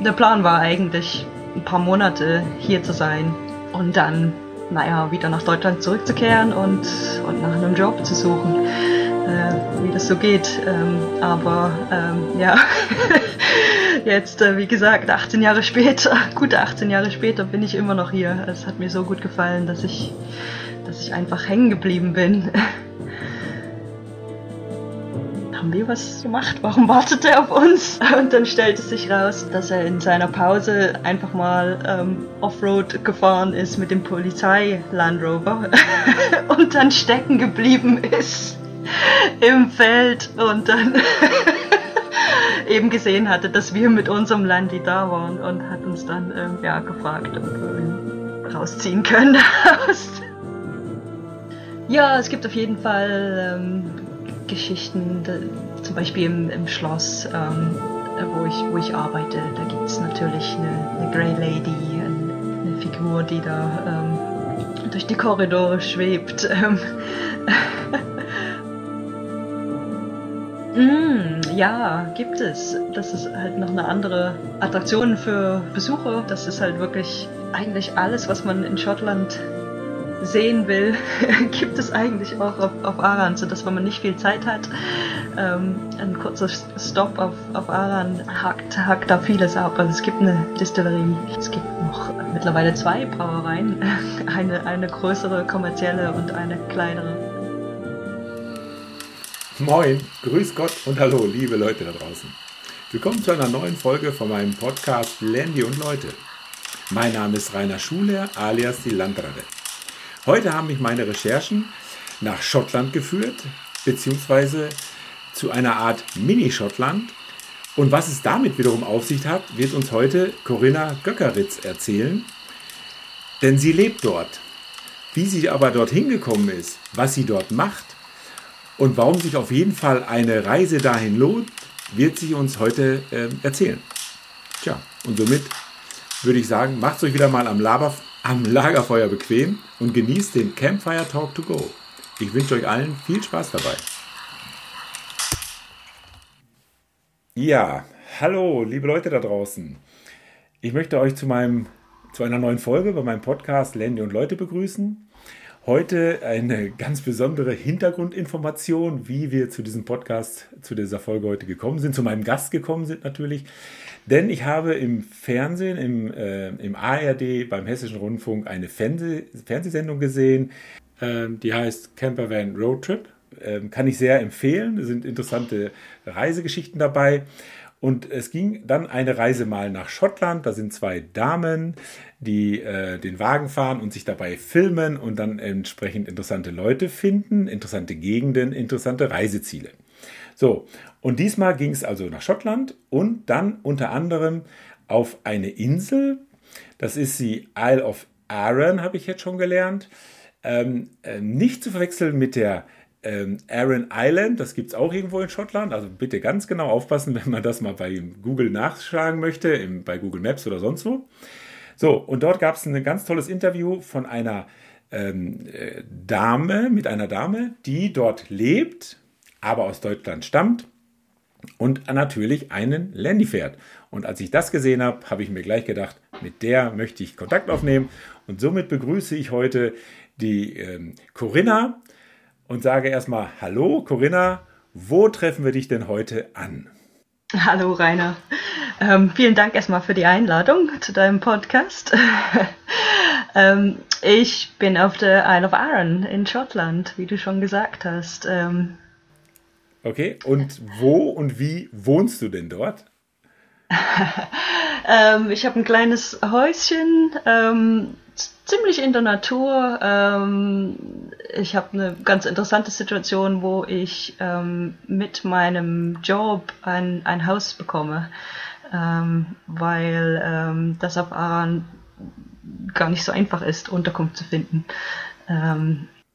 der Plan war eigentlich, ein paar Monate hier zu sein und dann, naja, wieder nach Deutschland zurückzukehren und, und nach einem Job zu suchen, äh, wie das so geht. Ähm, aber ähm, ja, jetzt, äh, wie gesagt, 18 Jahre später, gute 18 Jahre später bin ich immer noch hier. Es hat mir so gut gefallen, dass ich, dass ich einfach hängen geblieben bin. haben wir was gemacht? Warum wartet er auf uns? Und dann stellte sich raus, dass er in seiner Pause einfach mal ähm, Offroad gefahren ist mit dem Polizei Land Rover und dann stecken geblieben ist im Feld und dann eben gesehen hatte, dass wir mit unserem Landy da waren und hat uns dann ähm, ja, gefragt, ob wir ihn rausziehen können. ja, es gibt auf jeden Fall ähm, Geschichten, zum Beispiel im, im Schloss, ähm, wo, ich, wo ich arbeite, da gibt es natürlich eine, eine Grey Lady, eine, Figur, die da ähm, durch die Korridore schwebt. mm, ja, gibt es. Das ist halt noch eine andere Attraktion für Besucher. Das ist halt wirklich eigentlich alles, was man in Schottland sehen will, gibt es eigentlich auch auf, auf Aran, sodass wenn man nicht viel Zeit hat, ähm, ein kurzer Stop auf, auf Aran hackt, hackt da vieles ab. Also es gibt eine Distillerie, es gibt noch mittlerweile zwei Brauereien, eine, eine größere kommerzielle und eine kleinere. Moin, grüß Gott und hallo, liebe Leute da draußen. Willkommen zu einer neuen Folge von meinem Podcast Landy und Leute. Mein Name ist Rainer Schuler alias die Landrade. Heute haben mich meine Recherchen nach Schottland geführt, beziehungsweise zu einer Art Mini-Schottland. Und was es damit wiederum auf sich hat, wird uns heute Corinna Göckeritz erzählen. Denn sie lebt dort. Wie sie aber dorthin gekommen ist, was sie dort macht und warum sich auf jeden Fall eine Reise dahin lohnt, wird sie uns heute äh, erzählen. Tja, und somit würde ich sagen, macht euch wieder mal am Laber am Lagerfeuer bequem und genießt den Campfire Talk to Go. Ich wünsche euch allen viel Spaß dabei. Ja, hallo, liebe Leute da draußen. Ich möchte euch zu, meinem, zu einer neuen Folge bei meinem Podcast Landy und Leute begrüßen. Heute eine ganz besondere Hintergrundinformation, wie wir zu diesem Podcast, zu dieser Folge heute gekommen sind, zu meinem Gast gekommen sind natürlich. Denn ich habe im Fernsehen, im, äh, im ARD, beim Hessischen Rundfunk eine Fernseh Fernsehsendung gesehen, äh, die heißt Campervan Road Trip. Äh, kann ich sehr empfehlen. Es sind interessante Reisegeschichten dabei. Und es ging dann eine Reise mal nach Schottland. Da sind zwei Damen, die äh, den Wagen fahren und sich dabei filmen und dann entsprechend interessante Leute finden, interessante Gegenden, interessante Reiseziele. So, und diesmal ging es also nach Schottland und dann unter anderem auf eine Insel. Das ist die Isle of Arran, habe ich jetzt schon gelernt. Ähm, äh, nicht zu verwechseln mit der ähm, Arran Island, das gibt es auch irgendwo in Schottland. Also bitte ganz genau aufpassen, wenn man das mal bei Google nachschlagen möchte, im, bei Google Maps oder sonst wo. So, und dort gab es ein ganz tolles Interview von einer ähm, äh, Dame, mit einer Dame, die dort lebt, aber aus Deutschland stammt und natürlich einen Landy fährt. Und als ich das gesehen habe, habe ich mir gleich gedacht, mit der möchte ich Kontakt aufnehmen. Und somit begrüße ich heute die ähm, Corinna und sage erstmal Hallo Corinna, wo treffen wir dich denn heute an? Hallo Rainer. Ähm, vielen Dank erstmal für die Einladung zu deinem Podcast. ähm, ich bin auf der Isle of Arran in Schottland, wie du schon gesagt hast. Ähm, Okay, und wo und wie wohnst du denn dort? ähm, ich habe ein kleines Häuschen, ähm, ziemlich in der Natur. Ähm, ich habe eine ganz interessante Situation, wo ich ähm, mit meinem Job ein, ein Haus bekomme, ähm, weil ähm, das auf Aran gar nicht so einfach ist, Unterkunft zu finden.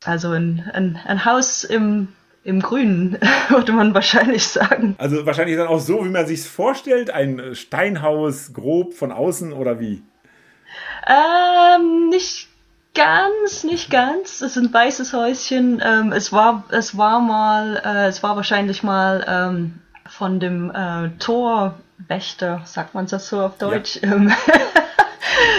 also ein, ein, ein Haus im im Grünen, würde man wahrscheinlich sagen. Also wahrscheinlich dann auch so, wie man sich vorstellt, ein Steinhaus grob von außen oder wie? Ähm, nicht ganz, nicht ganz. Es ist ein weißes Häuschen. Ähm, es war, es war mal, äh, es war wahrscheinlich mal ähm, von dem äh, Torwächter, sagt man das so auf Deutsch? Ja.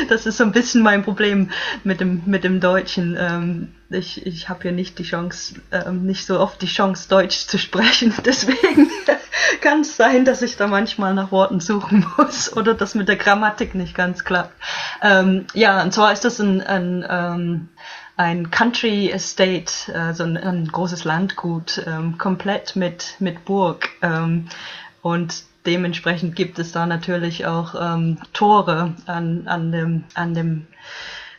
Das ist so ein bisschen mein Problem mit dem, mit dem Deutschen. Ähm, ich ich habe ja nicht die Chance, ähm, nicht so oft die Chance, Deutsch zu sprechen. Deswegen kann es sein, dass ich da manchmal nach Worten suchen muss oder das mit der Grammatik nicht ganz klappt. Ähm, ja, und zwar ist das ein, ein, ähm, ein Country Estate, also ein, ein großes Landgut, ähm, komplett mit, mit Burg. Ähm, und dementsprechend gibt es da natürlich auch ähm, Tore an, an, dem, an, dem,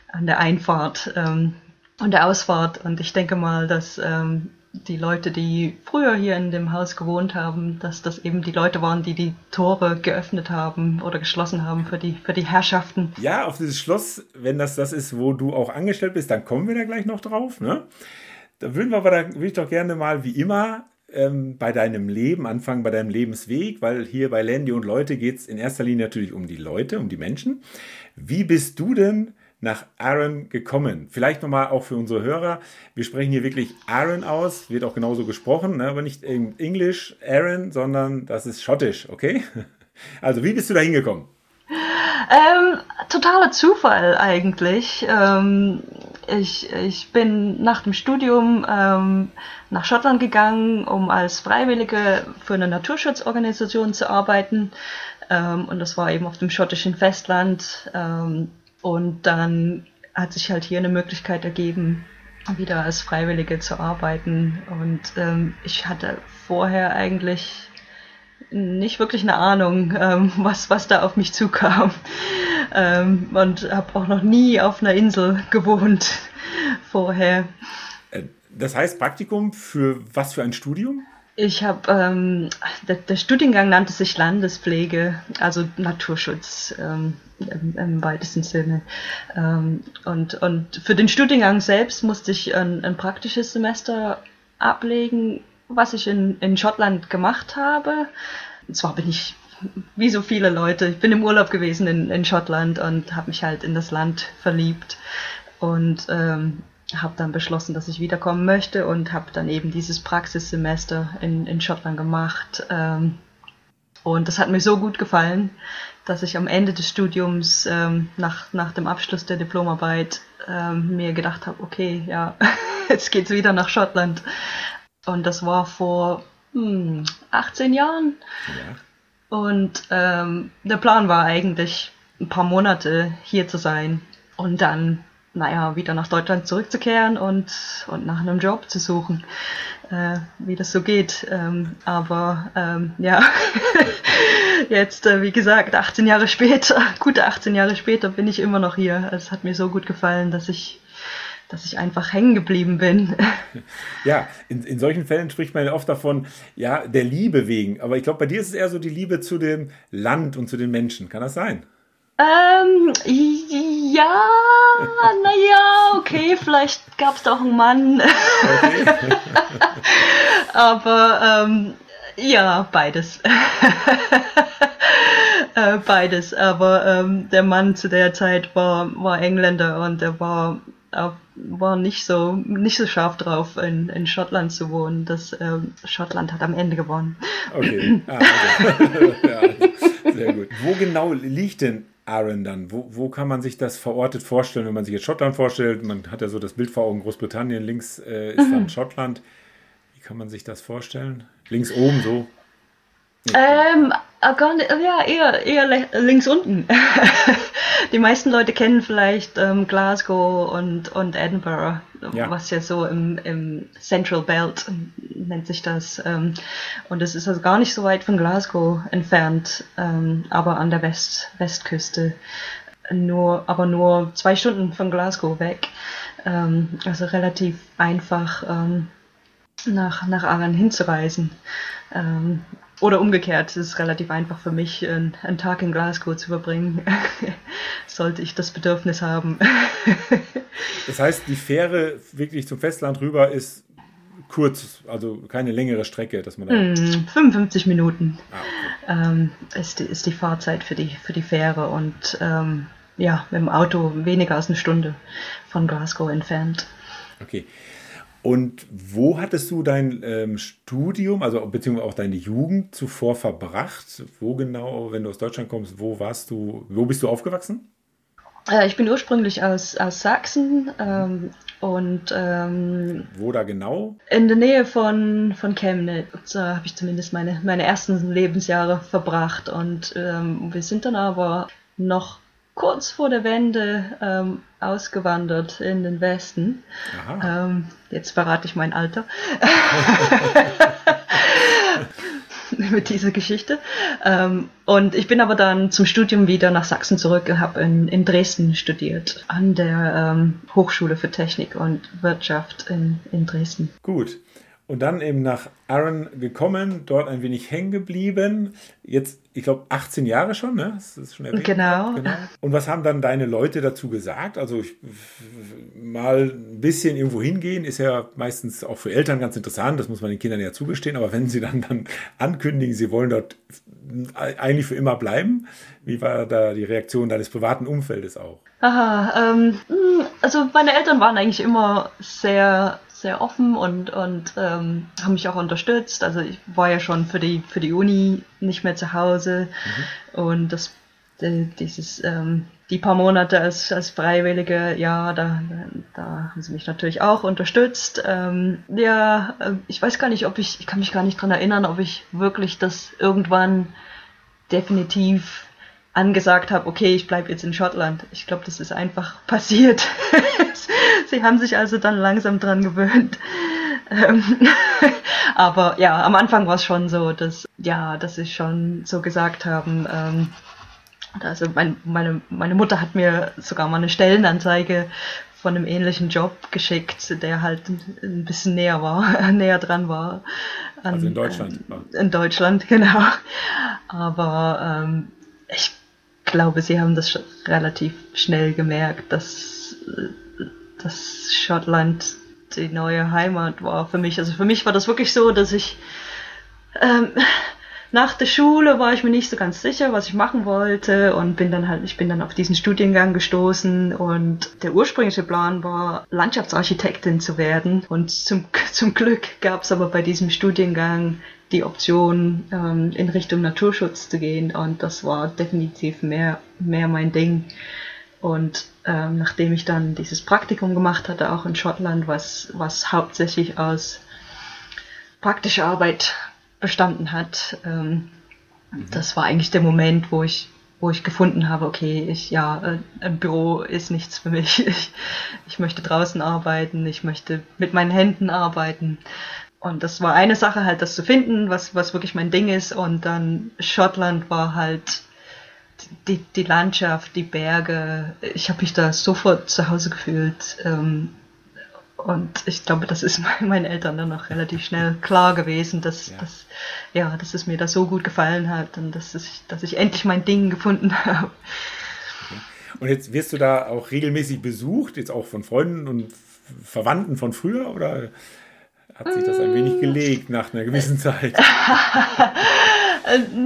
an der Einfahrt ähm, und der Ausfahrt. Und ich denke mal, dass ähm, die Leute, die früher hier in dem Haus gewohnt haben, dass das eben die Leute waren, die die Tore geöffnet haben oder geschlossen haben für die, für die Herrschaften. Ja, auf dieses Schloss, wenn das das ist, wo du auch angestellt bist, dann kommen wir da gleich noch drauf. Ne? Da würden wir aber, da würde ich doch gerne mal wie immer ähm, bei deinem Leben anfangen, bei deinem Lebensweg, weil hier bei Landy und Leute geht es in erster Linie natürlich um die Leute, um die Menschen. Wie bist du denn nach Aaron gekommen? Vielleicht nochmal auch für unsere Hörer. Wir sprechen hier wirklich Aaron aus, wird auch genauso gesprochen, ne? aber nicht in Englisch Aaron, sondern das ist schottisch, okay? Also, wie bist du da hingekommen? Ähm, totaler Zufall eigentlich. Ähm, ich, ich bin nach dem Studium ähm, nach Schottland gegangen, um als Freiwillige für eine Naturschutzorganisation zu arbeiten. Ähm, und das war eben auf dem schottischen Festland. Ähm, und dann hat sich halt hier eine Möglichkeit ergeben, wieder als Freiwillige zu arbeiten. Und ähm, ich hatte vorher eigentlich nicht wirklich eine Ahnung, ähm, was, was da auf mich zukam. Ähm, und habe auch noch nie auf einer Insel gewohnt vorher. Äh, das heißt Praktikum für was für ein Studium? Ich habe, ähm, der, der, Studiengang nannte sich Landespflege, also Naturschutz ähm, im, im, weitesten Sinne. Ähm, und, und für den Studiengang selbst musste ich ein, ein, praktisches Semester ablegen, was ich in, in Schottland gemacht habe. Und zwar bin ich, wie so viele Leute, ich bin im Urlaub gewesen in, in Schottland und habe mich halt in das Land verliebt. Und ähm, habe dann beschlossen, dass ich wiederkommen möchte und habe dann eben dieses Praxissemester in, in Schottland gemacht. Ähm, und das hat mir so gut gefallen, dass ich am Ende des Studiums, ähm, nach, nach dem Abschluss der Diplomarbeit, ähm, mir gedacht habe, okay, ja, jetzt geht's wieder nach Schottland. Und das war vor hm, 18 Jahren. Ja. Und ähm, der Plan war eigentlich, ein paar Monate hier zu sein und dann naja, wieder nach Deutschland zurückzukehren und, und nach einem Job zu suchen, äh, wie das so geht. Ähm, aber ähm, ja, jetzt, äh, wie gesagt, 18 Jahre später, gute 18 Jahre später bin ich immer noch hier. Es hat mir so gut gefallen, dass ich dass ich einfach hängen geblieben bin. Ja, in, in solchen Fällen spricht man ja oft davon, ja, der Liebe wegen. Aber ich glaube, bei dir ist es eher so die Liebe zu dem Land und zu den Menschen. Kann das sein? Ähm, ja, naja, okay, vielleicht gab es da auch einen Mann. Okay. Aber ähm, ja, beides. äh, beides. Aber ähm, der Mann zu der Zeit war, war Engländer und er war, war nicht so nicht so scharf drauf, in, in Schottland zu wohnen. Das ähm, Schottland hat am Ende gewonnen. Okay. Ah, okay. ja, sehr gut. Wo genau liegt denn Aaron dann? Wo, wo kann man sich das verortet vorstellen, wenn man sich jetzt Schottland vorstellt? Man hat ja so das Bild vor Augen, Großbritannien, links äh, ist dann mhm. Schottland. Wie kann man sich das vorstellen? Links oben so? Ähm, ah, ja, eher, eher links unten. Die meisten Leute kennen vielleicht ähm, Glasgow und, und Edinburgh, ja. was ja so im, im Central Belt nennt sich das. Ähm, und es ist also gar nicht so weit von Glasgow entfernt, ähm, aber an der West, Westküste. Nur, aber nur zwei Stunden von Glasgow weg. Ähm, also relativ einfach ähm, nach, nach Aran hinzureisen. Ähm, oder umgekehrt, es ist relativ einfach für mich, einen, einen Tag in Glasgow zu verbringen, sollte ich das Bedürfnis haben. das heißt, die Fähre wirklich zum Festland rüber ist kurz, also keine längere Strecke, dass man da. Mm, 55 Minuten ah, okay. ähm, ist, die, ist die Fahrzeit für die, für die Fähre und ähm, ja, mit dem Auto weniger als eine Stunde von Glasgow entfernt. Okay. Und wo hattest du dein ähm, Studium, also beziehungsweise auch deine Jugend zuvor verbracht? Wo genau, wenn du aus Deutschland kommst, wo warst du, wo bist du aufgewachsen? Äh, ich bin ursprünglich aus, aus Sachsen ähm, und ähm, wo da genau? In der Nähe von, von Chemnitz Da habe ich zumindest meine, meine ersten Lebensjahre verbracht und ähm, wir sind dann aber noch kurz vor der Wende ähm, ausgewandert in den Westen. Ähm, jetzt verrate ich mein Alter. mit dieser Geschichte. Ähm, und ich bin aber dann zum Studium wieder nach Sachsen zurück und habe in, in Dresden studiert, an der ähm, Hochschule für Technik und Wirtschaft in, in Dresden. Gut. Und dann eben nach Aaron gekommen, dort ein wenig hängen geblieben. Jetzt, ich glaube, 18 Jahre schon, ne? Das ist schon erwähnt. Genau. genau. Und was haben dann deine Leute dazu gesagt? Also ich, mal ein bisschen irgendwo hingehen, ist ja meistens auch für Eltern ganz interessant, das muss man den Kindern ja zugestehen, aber wenn sie dann, dann ankündigen, sie wollen dort eigentlich für immer bleiben, wie war da die Reaktion deines privaten Umfeldes auch? Aha, ähm, hm, also meine Eltern waren eigentlich immer sehr sehr offen und, und ähm, haben mich auch unterstützt. Also ich war ja schon für die, für die Uni nicht mehr zu Hause mhm. und das, die, dieses, ähm, die paar Monate als, als Freiwillige, ja, da, da haben sie mich natürlich auch unterstützt. Ähm, ja, äh, ich weiß gar nicht, ob ich, ich kann mich gar nicht dran erinnern, ob ich wirklich das irgendwann definitiv angesagt habe, okay, ich bleibe jetzt in Schottland. Ich glaube, das ist einfach passiert. Sie haben sich also dann langsam dran gewöhnt. Ähm, aber ja, am Anfang war es schon so, dass ja, dass sie schon so gesagt haben. Ähm, also mein, meine, meine Mutter hat mir sogar mal eine Stellenanzeige von einem ähnlichen Job geschickt, der halt ein bisschen näher war, näher dran war. An, also in Deutschland. Äh, in Deutschland, genau. Aber ähm, ich glaube, sie haben das relativ schnell gemerkt, dass, dass Schottland die neue Heimat war für mich. Also für mich war das wirklich so, dass ich ähm, nach der Schule war ich mir nicht so ganz sicher, was ich machen wollte und bin dann halt, ich bin dann auf diesen Studiengang gestoßen und der ursprüngliche Plan war, Landschaftsarchitektin zu werden und zum, zum Glück gab es aber bei diesem Studiengang die Option, ähm, in Richtung Naturschutz zu gehen. Und das war definitiv mehr, mehr mein Ding. Und ähm, nachdem ich dann dieses Praktikum gemacht hatte, auch in Schottland, was, was hauptsächlich aus praktischer Arbeit bestanden hat, ähm, mhm. das war eigentlich der Moment, wo ich wo ich gefunden habe, okay, ich ja, äh, ein Büro ist nichts für mich. Ich, ich möchte draußen arbeiten, ich möchte mit meinen Händen arbeiten. Und das war eine Sache halt, das zu finden, was, was wirklich mein Ding ist. Und dann Schottland war halt die, die Landschaft, die Berge. Ich habe mich da sofort zu Hause gefühlt. Ähm, und ich glaube, das ist meinen Eltern dann auch relativ schnell klar gewesen, dass, ja. dass, ja, dass es mir da so gut gefallen hat und dass ich, dass ich endlich mein Ding gefunden habe. Und jetzt wirst du da auch regelmäßig besucht, jetzt auch von Freunden und Verwandten von früher oder hat sich das ein wenig gelegt nach einer gewissen Zeit.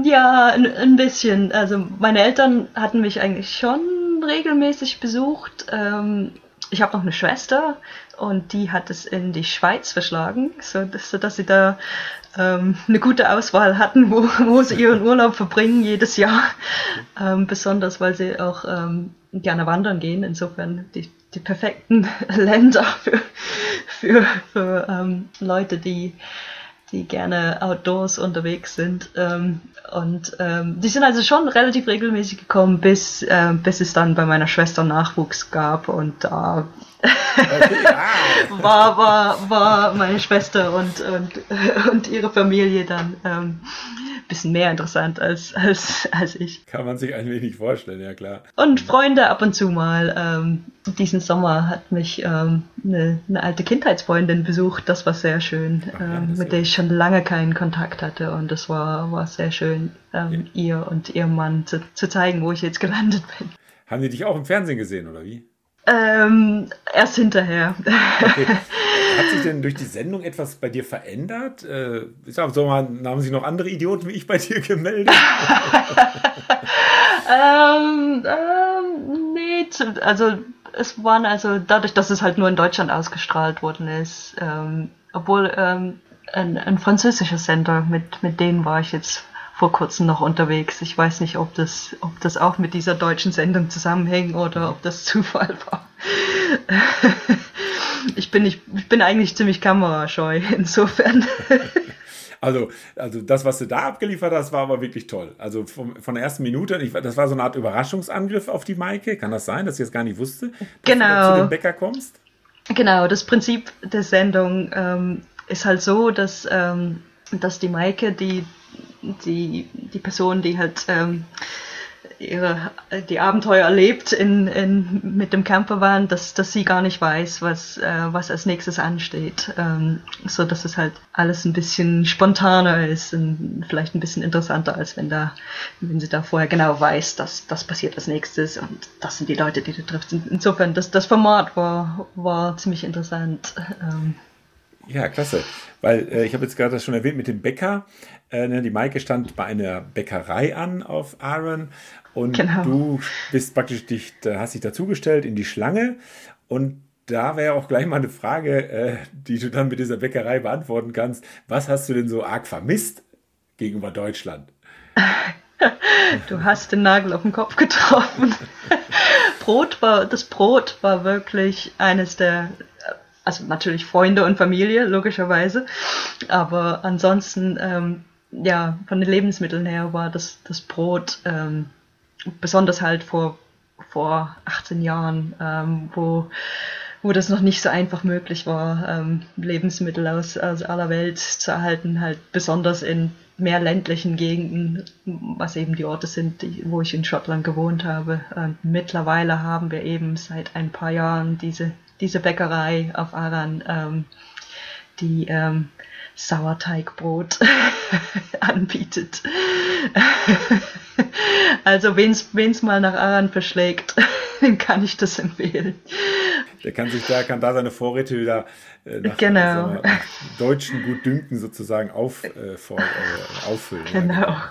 ja, ein, bisschen. Also meine Eltern hatten mich eigentlich schon regelmäßig besucht. Ähm, ich habe noch eine Schwester und die hat es in die Schweiz verschlagen, so dass, so dass sie da ähm, eine gute Auswahl hatten, wo, wo sie ihren Urlaub verbringen jedes Jahr. Ähm, besonders weil sie auch gerne wandern gehen. Insofern die, die perfekten Länder für, für, für ähm, Leute, die, die gerne outdoors unterwegs sind. Ähm, und ähm, die sind also schon relativ regelmäßig gekommen, bis, äh, bis es dann bei meiner Schwester Nachwuchs gab und da war, war, war meine Schwester und, und, und ihre Familie dann ähm, bisschen mehr interessant als, als, als ich. Kann man sich ein wenig vorstellen, ja klar. Und Freunde ab und zu mal. Ähm, diesen Sommer hat mich ähm, eine, eine, alte Kindheitsfreundin besucht. Das war sehr schön, Ach, ja, ähm, mit der ich schon lange keinen Kontakt hatte. Und das war, war sehr schön, ähm, ja. ihr und ihrem Mann zu, zu zeigen, wo ich jetzt gelandet bin. Haben die dich auch im Fernsehen gesehen, oder wie? Ähm, erst hinterher. Okay. Hat sich denn durch die Sendung etwas bei dir verändert? Äh, ich sag, so mal, haben sich noch andere Idioten wie ich bei dir gemeldet? ähm, ähm, nee, also es waren also dadurch, dass es halt nur in Deutschland ausgestrahlt worden ist, ähm, obwohl ähm, ein, ein französischer Sender, mit, mit denen war ich jetzt vor kurzem noch unterwegs. Ich weiß nicht, ob das, ob das auch mit dieser deutschen Sendung zusammenhängt oder ob das Zufall war. ich bin, ich, ich bin eigentlich ziemlich kamerascheu, insofern. Also, also das, was du da abgeliefert hast, war aber wirklich toll. Also vom, von der ersten Minute, ich, das war so eine Art Überraschungsangriff auf die Maike. Kann das sein, dass ich jetzt gar nicht wusste, dass genau. du zu dem Bäcker kommst? Genau, das Prinzip der Sendung ähm, ist halt so, dass, ähm, dass die Maike, die, die, die Person, die halt ähm, ihre, die Abenteuer erlebt in, in, mit dem Campervan, dass, dass sie gar nicht weiß, was, äh, was als nächstes ansteht. Ähm, so dass es halt alles ein bisschen spontaner ist und vielleicht ein bisschen interessanter, als wenn da, wenn sie da vorher genau weiß, dass das passiert als nächstes und das sind die Leute, die du triffst. Insofern, das, das Format war, war ziemlich interessant. Ähm, ja, klasse. Weil äh, ich habe jetzt gerade das schon erwähnt mit dem Bäcker. Äh, ne, die Maike stand bei einer Bäckerei an auf Aaron und genau. du bist praktisch dich, hast dich dazugestellt in die Schlange und da wäre auch gleich mal eine Frage, äh, die du dann mit dieser Bäckerei beantworten kannst. Was hast du denn so arg vermisst gegenüber Deutschland? Du hast den Nagel auf den Kopf getroffen. Brot war, das Brot war wirklich eines der also natürlich Freunde und Familie, logischerweise. Aber ansonsten, ähm, ja, von den Lebensmitteln her war das, das Brot, ähm, besonders halt vor, vor 18 Jahren, ähm, wo, wo das noch nicht so einfach möglich war, ähm, Lebensmittel aus, aus aller Welt zu erhalten, halt besonders in mehr ländlichen Gegenden, was eben die Orte sind, die, wo ich in Schottland gewohnt habe. Ähm, mittlerweile haben wir eben seit ein paar Jahren diese diese Bäckerei auf Aran, ähm, die ähm, Sauerteigbrot anbietet. also wen es mal nach Aran verschlägt, kann ich das empfehlen. Der kann sich da, kann da seine Vorräte wieder äh, nach, genau. mal, nach deutschen Gutdünken sozusagen auf, äh, vor, äh, auffüllen. Genau. Ja,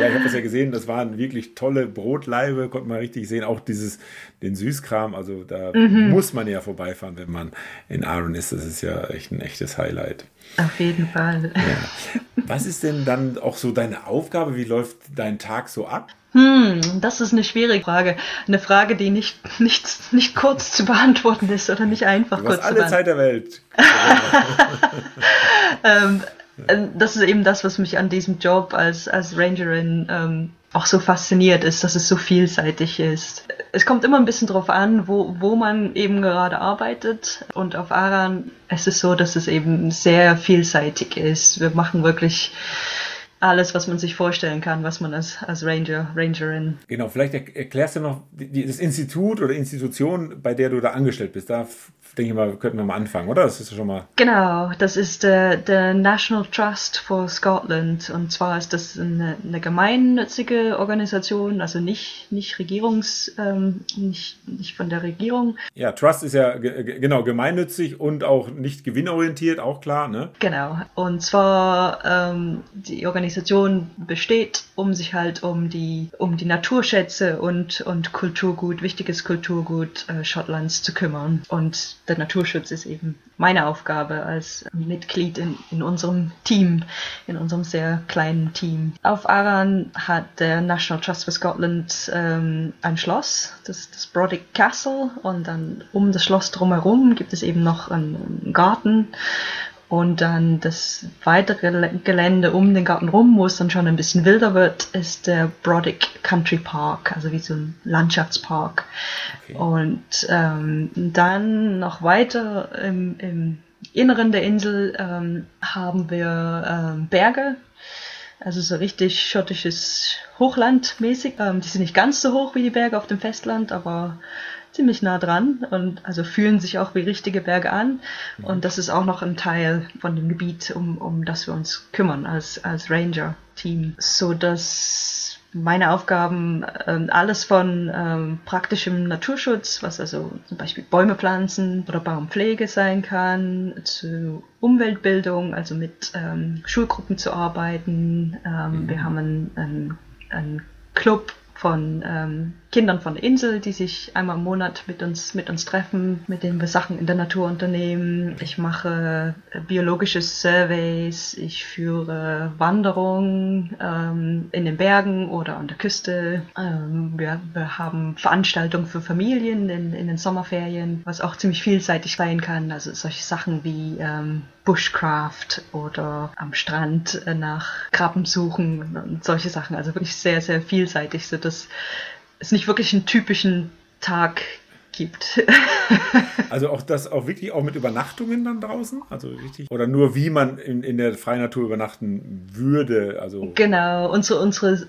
ja ich habe das ja gesehen, das waren wirklich tolle Brotleibe, konnte man richtig sehen, auch dieses, den Süßkram, also da mhm. muss man ja vorbeifahren, wenn man in Aaron ist, das ist ja echt ein echtes Highlight. Auf jeden Fall. Ja. Was ist denn dann auch so deine Aufgabe, wie läuft dein Tag so ab? Hm, das ist eine schwierige Frage. Eine Frage, die nicht, nicht, nicht kurz zu beantworten ist oder nicht einfach kurz hast alle Zeit der Welt. ähm, äh, das ist eben das, was mich an diesem Job als, als Rangerin ähm, auch so fasziniert ist, dass es so vielseitig ist. Es kommt immer ein bisschen drauf an, wo, wo man eben gerade arbeitet. Und auf Aran ist es so, dass es eben sehr vielseitig ist. Wir machen wirklich alles, was man sich vorstellen kann, was man als, als Ranger, Rangerin. Genau, vielleicht erklärst du noch das Institut oder Institution, bei der du da angestellt bist. Da denke ich mal, könnten wir mal anfangen, oder? Das ist schon mal. Genau, das ist der, der National Trust for Scotland. Und zwar ist das eine, eine gemeinnützige Organisation, also nicht, nicht Regierungs, ähm, nicht, nicht von der Regierung. Ja, Trust ist ja genau gemeinnützig und auch nicht gewinnorientiert, auch klar, ne? Genau. Und zwar ähm, die Organisation besteht, um sich halt um die, um die Naturschätze und, und Kulturgut, wichtiges Kulturgut äh, Schottlands zu kümmern. Und der Naturschutz ist eben meine Aufgabe als Mitglied in, in unserem Team, in unserem sehr kleinen Team. Auf Aran hat der National Trust for Scotland ähm, ein Schloss, das, das Brodick Castle, und dann um das Schloss drumherum gibt es eben noch einen Garten und dann das weitere Gelände um den Garten rum, wo es dann schon ein bisschen wilder wird, ist der Brodick Country Park, also wie so ein Landschaftspark. Okay. Und ähm, dann noch weiter im, im Inneren der Insel ähm, haben wir ähm, Berge, also so richtig schottisches Hochland mäßig. Ähm, die sind nicht ganz so hoch wie die Berge auf dem Festland, aber ziemlich nah dran und also fühlen sich auch wie richtige Berge an. Mhm. Und das ist auch noch ein Teil von dem Gebiet, um, um das wir uns kümmern als, als Ranger-Team. So dass meine Aufgaben ähm, alles von ähm, praktischem Naturschutz, was also zum Beispiel Bäume pflanzen oder Baumpflege sein kann, zu Umweltbildung, also mit ähm, Schulgruppen zu arbeiten. Ähm, mhm. Wir haben einen, einen, einen Club von ähm, Kindern von der Insel, die sich einmal im Monat mit uns, mit uns treffen, mit denen wir Sachen in der Natur unternehmen. Ich mache äh, biologische Surveys, ich führe Wanderungen ähm, in den Bergen oder an der Küste. Ähm, wir, wir haben Veranstaltungen für Familien in, in den Sommerferien, was auch ziemlich vielseitig sein kann. Also solche Sachen wie ähm, Bushcraft oder am Strand äh, nach Krabben suchen und solche Sachen. Also wirklich sehr, sehr vielseitig, so dass es nicht wirklich einen typischen Tag gibt. also auch das auch wirklich auch mit Übernachtungen dann draußen? Also richtig? Oder nur wie man in, in der freien Natur übernachten würde? Also genau, unsere, unsere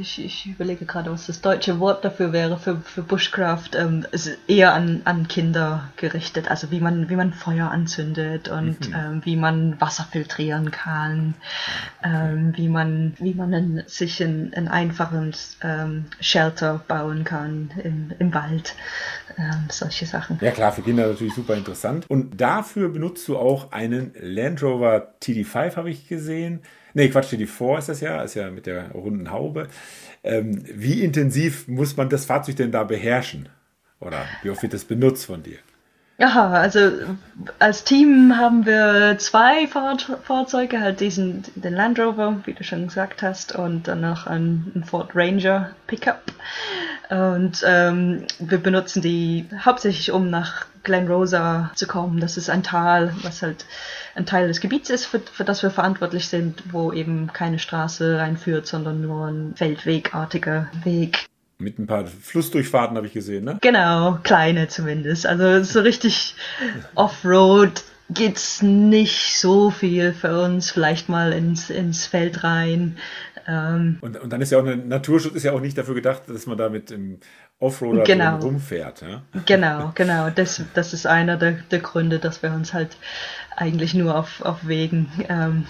ich, ich überlege gerade, was das deutsche Wort dafür wäre für, für Bushcraft, ähm, ist eher an, an Kinder gerichtet. Also wie man, wie man Feuer anzündet und mhm. ähm, wie man Wasser filtrieren kann, ähm, wie man, wie man einen, sich ein, ein einfaches ähm, Shelter bauen kann im, im Wald ähm, solche Sachen. Ja klar, für Kinder natürlich super interessant. Und dafür benutzt du auch einen Land Rover TD5, habe ich gesehen. Nee, Quatsch, TD4 ist das ja, ist ja mit der runden Haube. Ähm, wie intensiv muss man das Fahrzeug denn da beherrschen? Oder wie oft wird das benutzt von dir? Ja, also als Team haben wir zwei Fahr Fahrzeuge, halt diesen, den Land Rover, wie du schon gesagt hast, und dann noch einen Ford Ranger Pickup. Und ähm, wir benutzen die hauptsächlich, um nach Glen Rosa zu kommen. Das ist ein Tal, was halt ein Teil des Gebiets ist, für, für das wir verantwortlich sind, wo eben keine Straße reinführt, sondern nur ein feldwegartiger Weg. Mit ein paar Flussdurchfahrten habe ich gesehen, ne? Genau, kleine zumindest. Also so richtig Offroad geht's nicht so viel für uns. Vielleicht mal ins, ins Feld rein. Ähm, und, und dann ist ja auch ein Naturschutz ist ja auch nicht dafür gedacht, dass man da mit dem Offroader genau. rumfährt. Ja? Genau, genau. Das, das ist einer der, der Gründe, dass wir uns halt eigentlich nur auf, auf Wegen, ähm,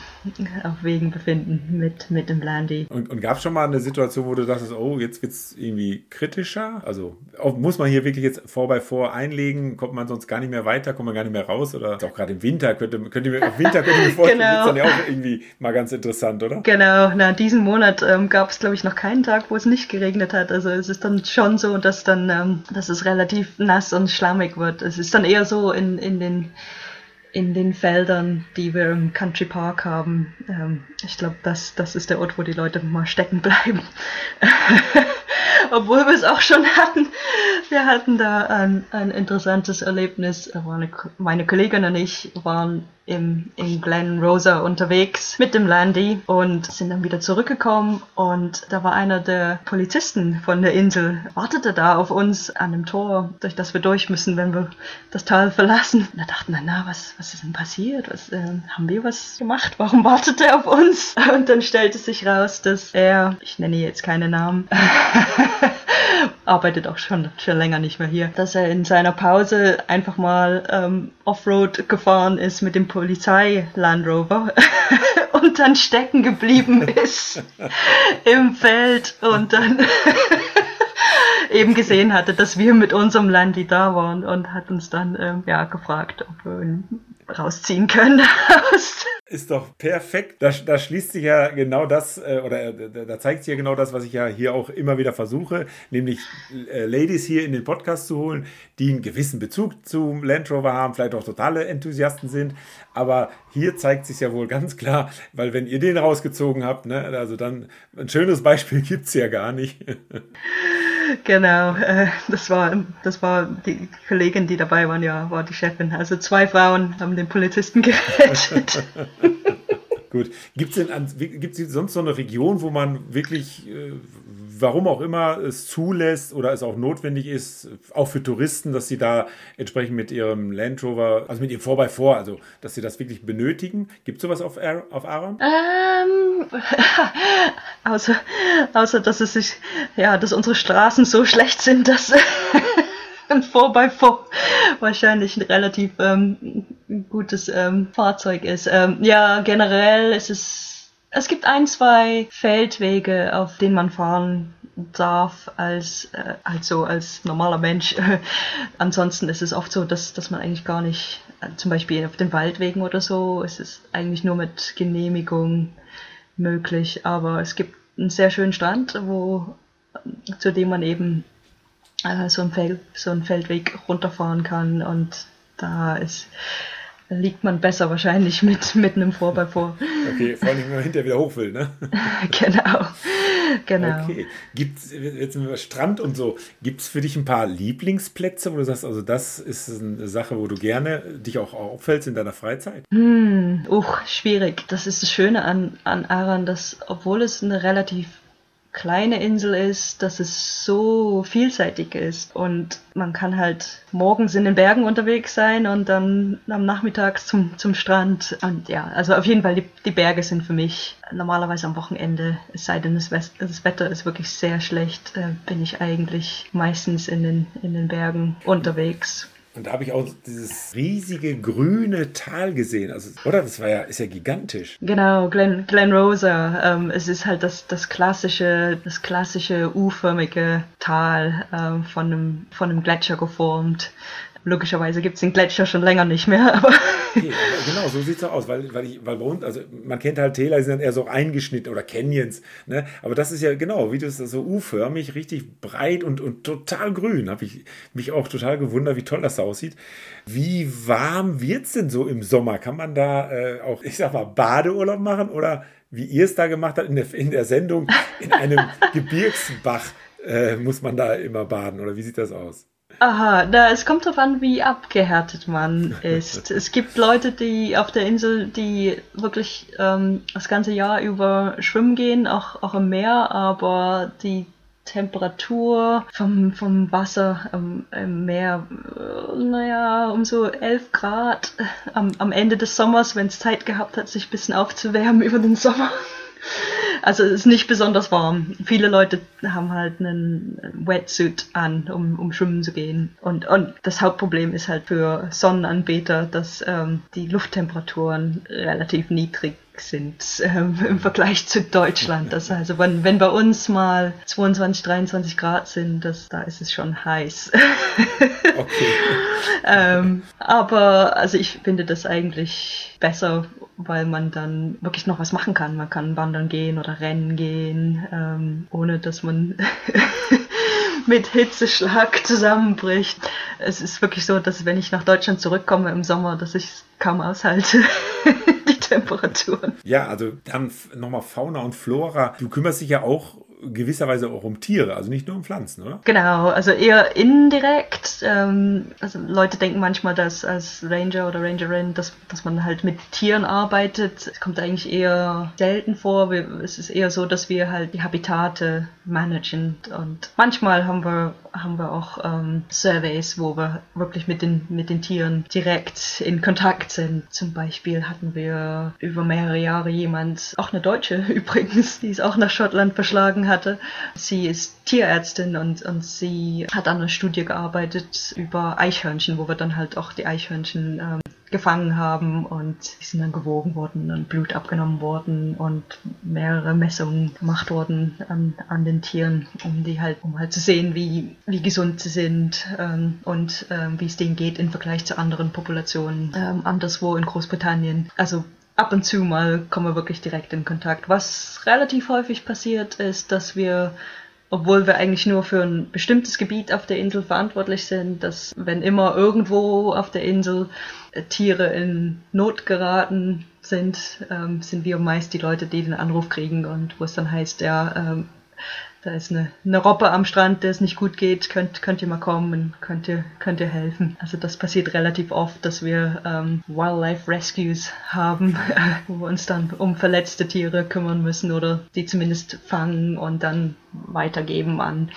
auf Wegen befinden mit, mit dem Landy. Und, und gab es schon mal eine Situation, wo du dachtest, oh, jetzt wird es irgendwie kritischer? Also muss man hier wirklich jetzt vor bei vor einlegen? Kommt man sonst gar nicht mehr weiter? Kommt man gar nicht mehr raus? Oder auch gerade im Winter könnte, könnte mir, im Winter könnte mir vorstellen, genau. ist dann ja auch irgendwie mal ganz interessant, oder? Genau, na, diesen Monat ähm, gab es, glaube ich, noch keinen Tag, wo es nicht geregnet hat. Also es ist dann schon so, dass dann, ähm, dass es relativ nass und schlammig wird. Es ist dann eher so in, in den in den Feldern, die wir im Country Park haben. Ähm, ich glaube, das, das ist der Ort, wo die Leute mal stecken bleiben. Obwohl wir es auch schon hatten. Wir hatten da ein, ein interessantes Erlebnis. Meine Kollegin und ich waren im, in Glen Rosa unterwegs mit dem Landy und sind dann wieder zurückgekommen und da war einer der Polizisten von der Insel, wartete da auf uns an dem Tor, durch das wir durch müssen, wenn wir das Tal verlassen. Und da dachten wir, na, was, was ist denn passiert? Was, äh, haben wir was gemacht? Warum wartet er auf uns? Und dann stellte sich raus, dass er, ich nenne jetzt keine Namen, arbeitet auch schon, schon länger nicht mehr hier, dass er in seiner Pause einfach mal ähm, Offroad gefahren ist mit dem Polizei Land Rover und dann stecken geblieben ist im Feld und dann eben gesehen hatte, dass wir mit unserem Landi da waren und hat uns dann ähm, ja gefragt, ob wir rausziehen können. Ist doch perfekt. Da, da, schließt sich ja genau das, äh, oder äh, da zeigt sich ja genau das, was ich ja hier auch immer wieder versuche, nämlich äh, Ladies hier in den Podcast zu holen, die einen gewissen Bezug zum Land Rover haben, vielleicht auch totale Enthusiasten sind. Aber hier zeigt sich ja wohl ganz klar, weil wenn ihr den rausgezogen habt, ne, also dann ein schönes Beispiel gibt es ja gar nicht. Genau, äh, das war das war die Kollegin, die dabei waren, ja, war die Chefin. Also zwei Frauen haben den Polizisten gerettet. Gut. Gibt es denn gibt's sonst so eine Region, wo man wirklich, äh, warum auch immer, es zulässt oder es auch notwendig ist, auch für Touristen, dass sie da entsprechend mit ihrem Land Rover, also mit ihrem 4x4, also dass sie das wirklich benötigen? Gibt es sowas auf, auf Aran? Ähm, außer, außer, dass es sich, ja, dass unsere Straßen so schlecht sind, dass ein 4x4 wahrscheinlich ein relativ ähm, gutes ähm, Fahrzeug ist. Ähm, ja, generell ist es, es gibt ein, zwei Feldwege, auf denen man fahren darf als äh, also als normaler Mensch. Ansonsten ist es oft so, dass, dass man eigentlich gar nicht, äh, zum Beispiel auf den Waldwegen oder so, ist es eigentlich nur mit Genehmigung möglich. Aber es gibt einen sehr schönen Strand, wo zu dem man eben äh, so, ein Feld, so einen Feldweg runterfahren kann und da ist liegt man besser wahrscheinlich mit, mit einem 4x4. Okay, vor allem, wenn man hinterher wieder hoch will, ne? genau, genau. Okay, gibt's, jetzt mit Strand und so, gibt es für dich ein paar Lieblingsplätze, wo du sagst, also das ist eine Sache, wo du gerne dich auch auffällst in deiner Freizeit? Hm, uch, schwierig. Das ist das Schöne an, an Aran, dass obwohl es eine relativ kleine Insel ist, dass es so vielseitig ist. Und man kann halt morgens in den Bergen unterwegs sein und dann am Nachmittag zum, zum Strand. Und ja, also auf jeden Fall die, die Berge sind für mich normalerweise am Wochenende, es sei denn das, das Wetter ist wirklich sehr schlecht, äh, bin ich eigentlich meistens in den, in den Bergen unterwegs und da habe ich auch dieses riesige grüne Tal gesehen. Also, oder? Das war ja, ist ja gigantisch. Genau, Glen, Glen Rosa. Ähm, es ist halt das, das klassische, das klassische U-förmige Tal ähm, von, einem, von einem Gletscher geformt. Logischerweise gibt es den Gletscher schon länger nicht mehr, aber. Okay, genau, so sieht es aus, weil, weil, ich, weil bei uns, also man kennt halt Täler, die sind dann eher so eingeschnitten oder Canyons, ne? Aber das ist ja genau, wie das so U-förmig, richtig breit und, und total grün. Habe ich mich auch total gewundert, wie toll das da aussieht. Wie warm wird es denn so im Sommer? Kann man da äh, auch, ich sag mal, Badeurlaub machen oder wie ihr es da gemacht habt in der, in der Sendung, in einem Gebirgsbach äh, muss man da immer baden oder wie sieht das aus? Aha, da, es kommt darauf an, wie abgehärtet man ist. es gibt Leute, die auf der Insel, die wirklich ähm, das ganze Jahr über schwimmen gehen, auch, auch im Meer, aber die Temperatur vom, vom Wasser im, im Meer, äh, naja, um so 11 Grad am, am Ende des Sommers, wenn es Zeit gehabt hat, sich ein bisschen aufzuwärmen über den Sommer. Also es ist nicht besonders warm. Viele Leute haben halt einen Wetsuit an, um, um schwimmen zu gehen. Und, und das Hauptproblem ist halt für Sonnenanbeter, dass ähm, die Lufttemperaturen relativ niedrig sind ähm, im Vergleich zu Deutschland. Das also wenn, wenn bei uns mal 22, 23 Grad sind, das, da ist es schon heiß. okay. ähm, aber also ich finde das eigentlich besser, weil man dann wirklich noch was machen kann. Man kann wandern gehen oder rennen gehen, ähm, ohne dass man mit Hitzeschlag zusammenbricht. Es ist wirklich so, dass wenn ich nach Deutschland zurückkomme im Sommer, dass ich es kaum aushalte. Die Temperaturen. Ja, also dann nochmal Fauna und Flora. Du kümmerst dich ja auch gewisserweise auch um Tiere, also nicht nur um Pflanzen, oder? Genau, also eher indirekt. Ähm, also Leute denken manchmal, dass als Ranger oder Rangerin, dass, dass man halt mit Tieren arbeitet. Es kommt eigentlich eher selten vor. Wir, es ist eher so, dass wir halt die Habitate managen und manchmal haben wir haben wir auch ähm, Surveys, wo wir wirklich mit den mit den Tieren direkt in Kontakt sind. Zum Beispiel hatten wir über mehrere Jahre jemand, auch eine Deutsche übrigens, die es auch nach Schottland verschlagen hat hatte. Sie ist Tierärztin und, und sie hat an einer Studie gearbeitet über Eichhörnchen, wo wir dann halt auch die Eichhörnchen ähm, gefangen haben und die sind dann gewogen worden und Blut abgenommen worden und mehrere Messungen gemacht worden an, an den Tieren, um die halt, um halt zu sehen, wie, wie gesund sie sind ähm, und ähm, wie es denen geht im Vergleich zu anderen Populationen ähm, anderswo in Großbritannien. Also ab und zu mal kommen wir wirklich direkt in Kontakt. Was relativ häufig passiert, ist, dass wir, obwohl wir eigentlich nur für ein bestimmtes Gebiet auf der Insel verantwortlich sind, dass wenn immer irgendwo auf der Insel äh, Tiere in Not geraten sind, ähm, sind wir meist die Leute, die den Anruf kriegen und wo es dann heißt, ja, ähm, da ist eine, eine Robbe am Strand, der es nicht gut geht, könnt, könnt ihr mal kommen und könnt ihr, könnt ihr helfen. Also das passiert relativ oft, dass wir ähm, Wildlife Rescues haben, wo wir uns dann um verletzte Tiere kümmern müssen oder die zumindest fangen und dann weitergeben an,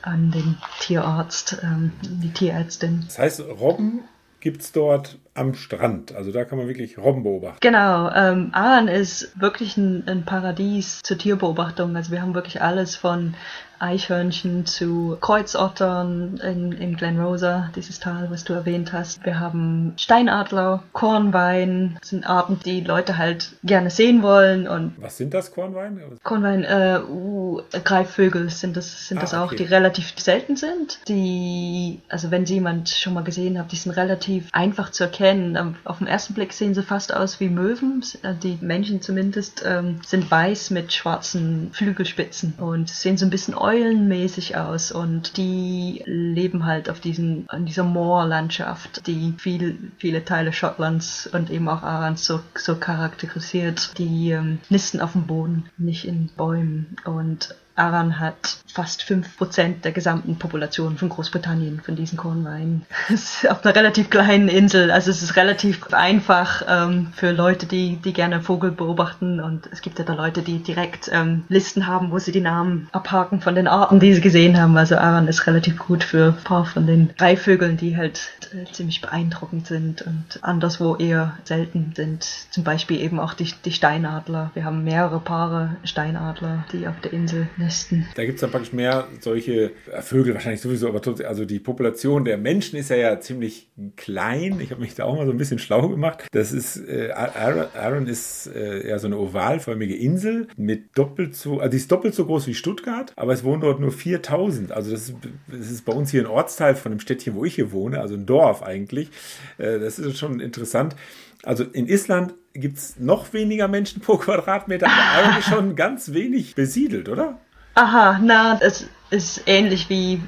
an den Tierarzt, ähm, die Tierärztin. Das heißt, Robben gibt es dort am Strand. Also da kann man wirklich Robben beobachten. Genau, ähm, Aran ist wirklich ein, ein Paradies zur Tierbeobachtung. Also wir haben wirklich alles von Eichhörnchen zu Kreuzottern in, in Glen Rosa, dieses Tal, was du erwähnt hast. Wir haben Steinadler, Kornwein, das sind Arten, die Leute halt gerne sehen wollen. Und was sind das, Kornwein? Kornwein, äh, uh, Greifvögel sind das, sind ah, das auch, okay. die relativ selten sind. Die, also wenn sie jemand schon mal gesehen hat, die sind relativ einfach zu erkennen. Auf den ersten Blick sehen sie fast aus wie Möwen. Äh, die Männchen zumindest ähm, sind weiß mit schwarzen Flügelspitzen und sehen so ein bisschen eulenmäßig aus. Und die leben halt auf diesen, in dieser Moorlandschaft, die viel, viele Teile Schottlands und eben auch Arans so, so charakterisiert. Die ähm, nisten auf dem Boden, nicht in Bäumen. Und Aran hat fast 5% der gesamten Population von Großbritannien, von diesen Kornweinen. Es ist auf einer relativ kleinen Insel, also es ist relativ einfach ähm, für Leute, die, die gerne Vogel beobachten und es gibt ja da Leute, die direkt ähm, Listen haben, wo sie die Namen abhaken von den Arten, die sie gesehen haben. Also Aran ist relativ gut für ein paar von den Greifvögeln, die halt äh, ziemlich beeindruckend sind und anderswo eher selten sind. Zum Beispiel eben auch die, die Steinadler. Wir haben mehrere Paare Steinadler, die auf der Insel nisten. Da gibt es dann praktisch mehr solche äh, Vögel wahrscheinlich sowieso, aber also die Population der Menschen ist ja, ja ziemlich klein. Ich habe mich da auch mal so ein bisschen schlau gemacht. Das ist, äh, Aaron ist äh, ja so eine ovalförmige Insel mit doppelt so, also die ist doppelt so groß wie Stuttgart, aber es wohnen dort nur 4000. Also das ist, das ist bei uns hier ein Ortsteil von dem Städtchen, wo ich hier wohne, also ein Dorf eigentlich. Äh, das ist schon interessant. Also in Island gibt es noch weniger Menschen pro Quadratmeter, aber eigentlich schon ganz wenig besiedelt, oder? Aha, na, es ist ähnlich wie,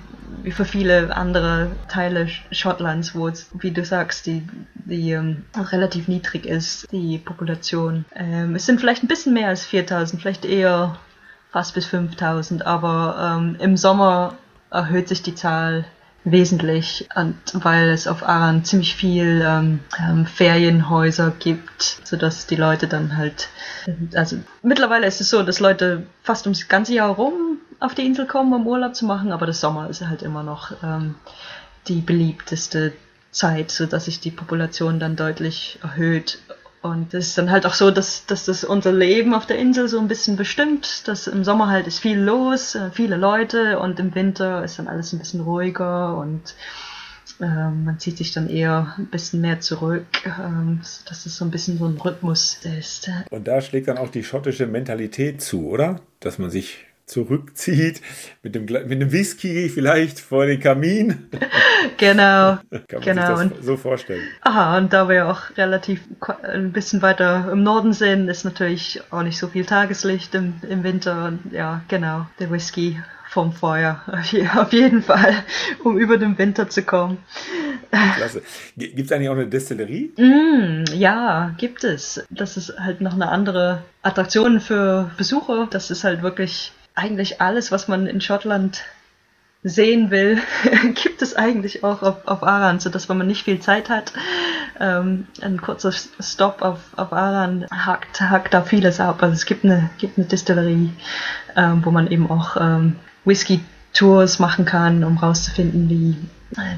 wie für viele andere Teile Schottlands, wo es, wie du sagst, die, die ähm, relativ niedrig ist, die Population. Ähm, es sind vielleicht ein bisschen mehr als 4000, vielleicht eher fast bis 5000, aber ähm, im Sommer erhöht sich die Zahl wesentlich, und weil es auf Aran ziemlich viel ähm, ähm, Ferienhäuser gibt, sodass die Leute dann halt, also mittlerweile ist es so, dass Leute fast ums ganze Jahr rum auf die Insel kommen, um Urlaub zu machen, aber das Sommer ist halt immer noch ähm, die beliebteste Zeit, sodass sich die Population dann deutlich erhöht und es ist dann halt auch so, dass, dass das unser Leben auf der Insel so ein bisschen bestimmt. Dass im Sommer halt ist viel los, äh, viele Leute und im Winter ist dann alles ein bisschen ruhiger und ähm, man zieht sich dann eher ein bisschen mehr zurück, ähm, dass es so ein bisschen so ein Rhythmus ist. Und da schlägt dann auch die schottische Mentalität zu, oder? Dass man sich zurückzieht, mit dem, mit dem Whisky vielleicht vor den Kamin. Genau. Kann man genau. sich das so vorstellen. Aha, und da wir auch relativ ein bisschen weiter im Norden sind, ist natürlich auch nicht so viel Tageslicht im, im Winter. Und ja, genau, der Whisky vom Feuer. Auf jeden Fall, um über den Winter zu kommen. Klasse. Gibt es eigentlich auch eine Destillerie? Mm, ja, gibt es. Das ist halt noch eine andere Attraktion für Besucher. Das ist halt wirklich eigentlich alles, was man in Schottland sehen will, gibt es eigentlich auch auf, auf Aran, sodass wenn man nicht viel Zeit hat, ähm, ein kurzer Stop auf, auf Aran hackt, hackt da vieles ab. Also es gibt eine, gibt eine Distillerie, ähm, wo man eben auch ähm, Whisky-Tours machen kann, um rauszufinden, wie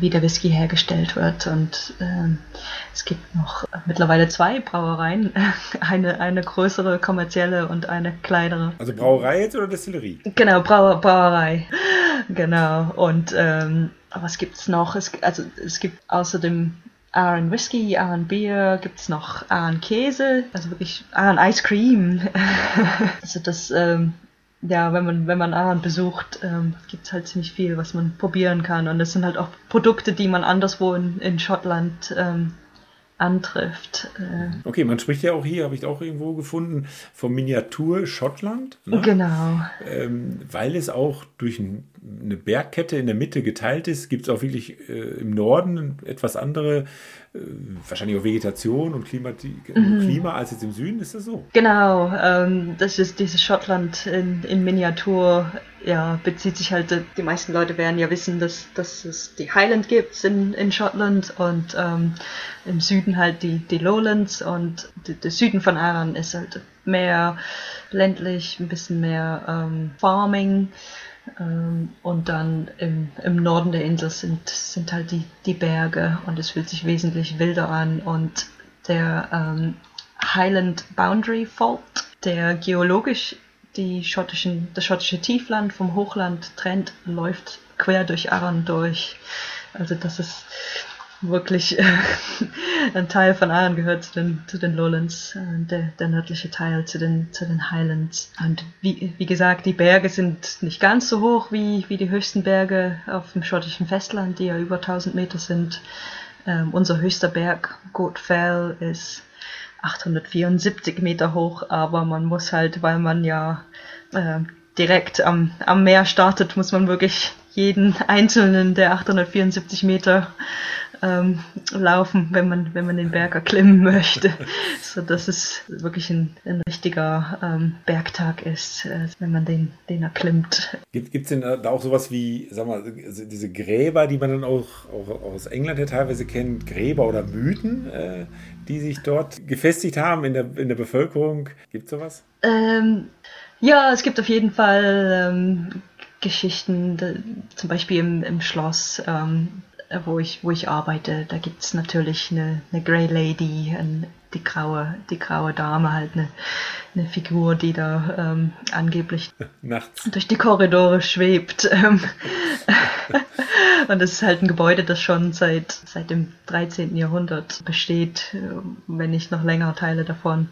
wie der Whisky hergestellt wird. Und ähm, es gibt noch mittlerweile zwei Brauereien, eine, eine größere kommerzielle und eine kleinere. Also Brauerei jetzt oder Destillerie? Genau, Brau Brauerei. Genau. Und ähm, was gibt's noch? Es, also es gibt außerdem Aaron Whisky, Aaron Bier, gibt es noch Aaron Käse, also wirklich Aaron Ice Cream. also das ähm, ja, wenn man, wenn man Aran besucht, ähm, gibt es halt ziemlich viel, was man probieren kann. Und es sind halt auch Produkte, die man anderswo in, in Schottland ähm, antrifft. Äh. Okay, man spricht ja auch hier, habe ich auch irgendwo gefunden, vom Miniatur Schottland. Ne? Genau. Ähm, weil es auch durch eine Bergkette in der Mitte geteilt ist, gibt es auch wirklich äh, im Norden etwas andere äh, wahrscheinlich auch Vegetation und Klima, mhm. Klima als jetzt im Süden, ist das so? Genau, ähm, das ist dieses Schottland in, in Miniatur, ja, bezieht sich halt, die meisten Leute werden ja wissen, dass, dass es die Highland gibt in, in Schottland und ähm, im Süden halt die, die Lowlands und der Süden von Aran ist halt mehr ländlich, ein bisschen mehr ähm, Farming und dann im, im Norden der Insel sind, sind halt die, die Berge und es fühlt sich wesentlich wilder an. Und der ähm, Highland Boundary Fault, der geologisch die schottischen, das schottische Tiefland vom Hochland trennt, läuft quer durch Arran durch. Also das ist wirklich äh, ein Teil von Iron gehört zu den, zu den Lowlands, äh, der, der nördliche Teil zu den, zu den Highlands. Und wie, wie gesagt, die Berge sind nicht ganz so hoch wie, wie die höchsten Berge auf dem schottischen Festland, die ja über 1000 Meter sind. Ähm, unser höchster Berg, Goatfell, ist 874 Meter hoch, aber man muss halt, weil man ja äh, direkt am, am Meer startet, muss man wirklich jeden einzelnen der 874 Meter ähm, laufen, wenn man, wenn man den Berg erklimmen möchte. so dass es wirklich ein, ein richtiger ähm, Bergtag ist, äh, wenn man den, den erklimmt. Gibt es denn da auch sowas wie, sag mal, diese Gräber, die man dann auch, auch aus England ja teilweise kennt, Gräber oder Mythen, äh, die sich dort gefestigt haben in der, in der Bevölkerung? Gibt es sowas? Ähm, ja, es gibt auf jeden Fall ähm, Geschichten, zum Beispiel im, im Schloss, ähm, wo ich, wo ich arbeite, da gibt es natürlich eine, eine Grey Lady, ein, die graue, die graue Dame, halt eine, eine Figur, die da ähm, angeblich Nachts. durch die Korridore schwebt. Ähm, und es ist halt ein Gebäude, das schon seit, seit dem 13. Jahrhundert besteht, wenn nicht noch länger Teile davon.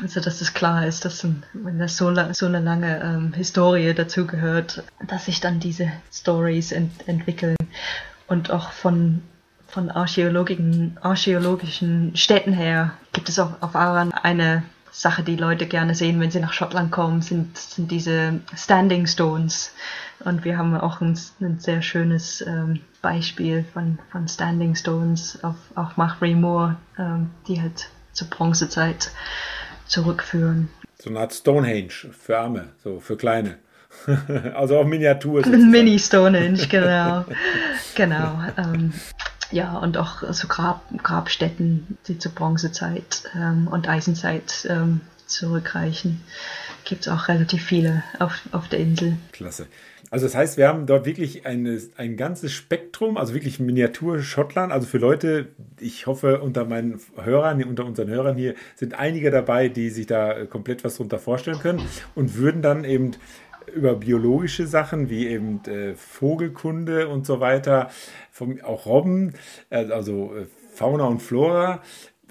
Also dass es klar ist, dass wenn das so, so eine lange ähm, Historie dazugehört, dass sich dann diese Stories ent entwickeln und auch von, von archäologischen, archäologischen Städten her gibt es auch auf Aran eine Sache, die Leute gerne sehen, wenn sie nach Schottland kommen, sind, sind diese Standing Stones. Und wir haben auch ein, ein sehr schönes ähm, Beispiel von, von Standing Stones auf, auf Machray Moor, ähm, die halt zur Bronzezeit zurückführen. So eine Art Stonehenge für Arme, so für Kleine. also auch Miniatur. Mini Stonehenge, genau. genau. Ähm, ja, und auch so Grab, Grabstätten, die zur Bronzezeit ähm, und Eisenzeit ähm, zurückreichen. Gibt es auch relativ viele auf, auf der Insel. Klasse. Also das heißt, wir haben dort wirklich eine, ein ganzes Spektrum, also wirklich Miniatur Schottland. Also für Leute, ich hoffe, unter meinen Hörern, unter unseren Hörern hier sind einige dabei, die sich da komplett was drunter vorstellen können und würden dann eben über biologische Sachen wie eben äh, Vogelkunde und so weiter, vom, auch Robben, äh, also äh, Fauna und Flora,